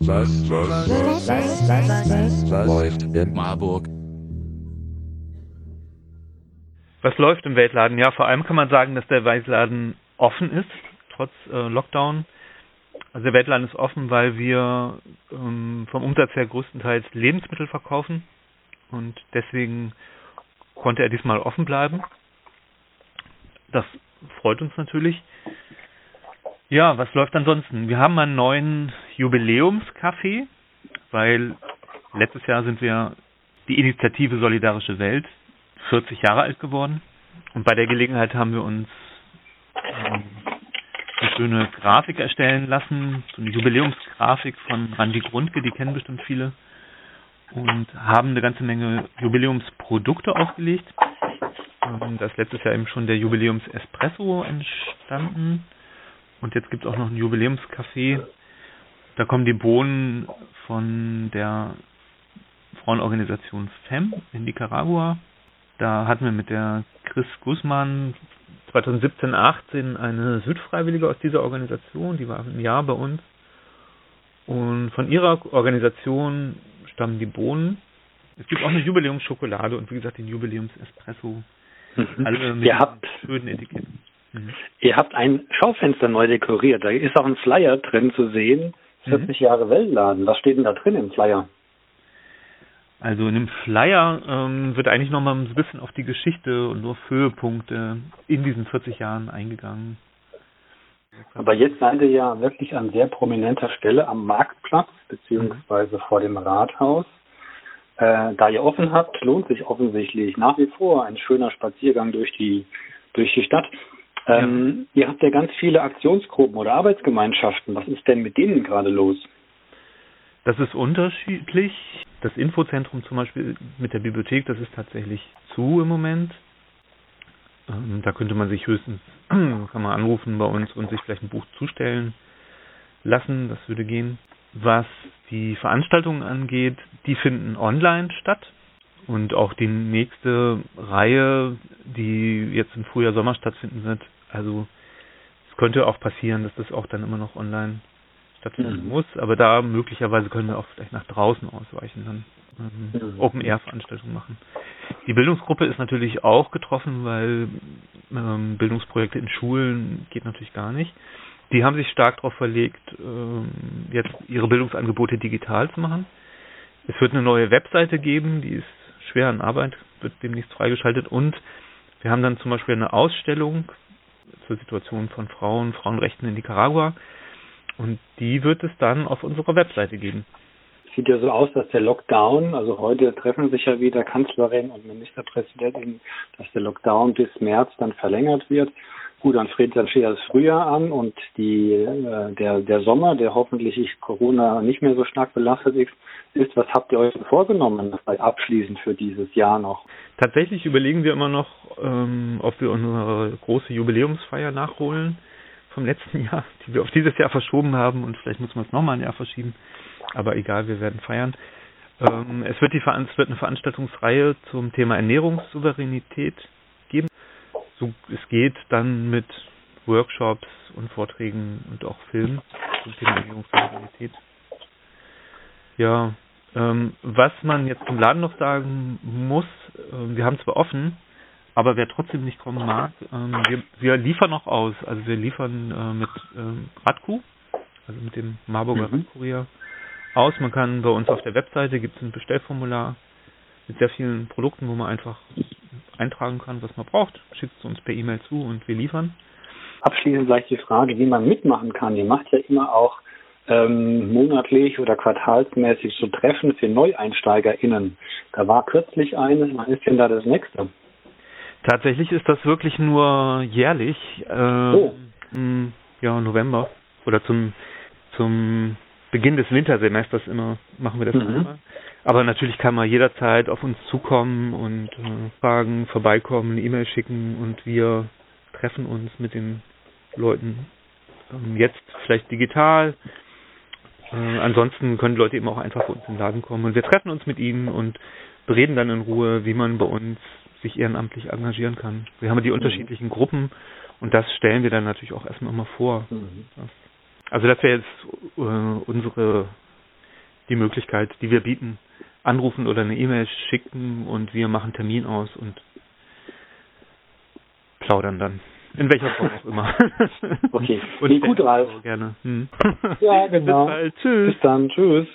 Was, was, was, was, was, was läuft in Marburg? Was läuft im Weltladen? Ja, vor allem kann man sagen, dass der Weltladen offen ist, trotz äh, Lockdown. Also der Weltladen ist offen, weil wir ähm, vom Umsatz her größtenteils Lebensmittel verkaufen und deswegen konnte er diesmal offen bleiben. Das freut uns natürlich. Ja, was läuft ansonsten? Wir haben einen neuen Jubiläumscafé, weil letztes Jahr sind wir die Initiative Solidarische Welt 40 Jahre alt geworden. Und bei der Gelegenheit haben wir uns ähm, eine schöne Grafik erstellen lassen, so eine Jubiläumsgrafik von Randy Grundke, die kennen bestimmt viele, und haben eine ganze Menge Jubiläumsprodukte aufgelegt. Ähm, da ist letztes Jahr eben schon der Jubiläums Espresso entstanden. Und jetzt gibt es auch noch ein Jubiläumscafé. Da kommen die Bohnen von der Frauenorganisation FEM in Nicaragua. Da hatten wir mit der Chris Guzman 2017, 18 eine Südfreiwillige aus dieser Organisation, die war ein Jahr bei uns. Und von ihrer Organisation stammen die Bohnen. Es gibt auch eine Jubiläumsschokolade und wie gesagt den Jubiläums-Espresso. Mhm. Alle mit Ihr habt schönen Etiketten. Mhm. Ihr habt ein Schaufenster neu dekoriert. Da ist auch ein Flyer drin zu sehen. 40 mhm. Jahre Weltladen. Was steht denn da drin im Flyer? Also in dem Flyer ähm, wird eigentlich nochmal ein bisschen auf die Geschichte und auf Höhepunkte in diesen 40 Jahren eingegangen. Aber jetzt seid ihr ja wirklich an sehr prominenter Stelle am Marktplatz beziehungsweise mhm. vor dem Rathaus. Äh, da ihr offen habt, lohnt sich offensichtlich nach wie vor ein schöner Spaziergang durch die durch die Stadt. Ähm, ja. Ihr habt ja ganz viele Aktionsgruppen oder Arbeitsgemeinschaften. Was ist denn mit denen gerade los? Das ist unterschiedlich. Das Infozentrum zum Beispiel mit der Bibliothek, das ist tatsächlich zu im Moment. Ähm, da könnte man sich höchstens, kann man anrufen bei uns und sich vielleicht ein Buch zustellen lassen. Das würde gehen. Was die Veranstaltungen angeht, die finden online statt. Und auch die nächste Reihe, die jetzt im Frühjahr, Sommer stattfinden wird, also es könnte auch passieren, dass das auch dann immer noch online stattfinden mhm. muss, aber da möglicherweise können wir auch vielleicht nach draußen ausweichen, dann ähm, mhm. Open-Air-Veranstaltungen machen. Die Bildungsgruppe ist natürlich auch getroffen, weil ähm, Bildungsprojekte in Schulen geht natürlich gar nicht. Die haben sich stark darauf verlegt, ähm, jetzt ihre Bildungsangebote digital zu machen. Es wird eine neue Webseite geben, die ist schwer an Arbeit, wird demnächst freigeschaltet und wir haben dann zum Beispiel eine Ausstellung zur Situation von Frauen, Frauenrechten in Nicaragua. Und die wird es dann auf unserer Webseite geben. Sieht ja so aus, dass der Lockdown, also heute treffen sich ja wieder Kanzlerin und Ministerpräsidentin, dass der Lockdown bis März dann verlängert wird. Gut, dann steht, dann steht das Frühjahr an und die, äh, der, der Sommer, der hoffentlich Corona nicht mehr so stark belastet ist, ist, was habt ihr euch vorgenommen abschließend für dieses Jahr noch? Tatsächlich überlegen wir immer noch, ähm, ob wir unsere große Jubiläumsfeier nachholen vom letzten Jahr, die wir auf dieses Jahr verschoben haben und vielleicht muss man es nochmal ein Jahr verschieben. Aber egal, wir werden feiern. Ähm, es, wird die, es wird eine Veranstaltungsreihe zum Thema Ernährungssouveränität geben. So, es geht dann mit Workshops und Vorträgen und auch Filmen zum Thema Ernährungssouveränität. Ja, ähm, was man jetzt zum Laden noch sagen muss, äh, wir haben zwar offen, aber wer trotzdem nicht kommen mag, ähm, wir, wir, liefern noch aus. Also wir liefern äh, mit ähm, Radku, also mit dem Marburger mhm. Radkurier aus. Man kann bei uns auf der Webseite gibt es ein Bestellformular mit sehr vielen Produkten, wo man einfach eintragen kann, was man braucht. Schickt es uns per E-Mail zu und wir liefern. Abschließend vielleicht die Frage, wie man mitmachen kann. Ihr macht ja immer auch ähm, monatlich oder quartalsmäßig so Treffen für NeueinsteigerInnen. Da war kürzlich eines, wann ist denn da das nächste? Tatsächlich ist das wirklich nur jährlich. Äh, oh. Ja, November. Oder zum, zum Beginn des Wintersemesters immer machen wir das mhm. immer. Aber natürlich kann man jederzeit auf uns zukommen und äh, fragen, vorbeikommen, eine E-Mail schicken und wir treffen uns mit den Leuten ähm, jetzt vielleicht digital, äh, ansonsten können Leute eben auch einfach bei uns in den Laden kommen und wir treffen uns mit ihnen und bereden dann in Ruhe, wie man bei uns sich ehrenamtlich engagieren kann. Wir haben die mhm. unterschiedlichen Gruppen und das stellen wir dann natürlich auch erstmal immer vor. Mhm. Also das wäre jetzt äh, unsere die Möglichkeit, die wir bieten, anrufen oder eine E-Mail schicken und wir machen Termin aus und plaudern dann. In welcher Form auch immer. Okay. und nee, gut, Ralf. Gerne. Hm. Ja, genau. Bis. Bis dann. Tschüss.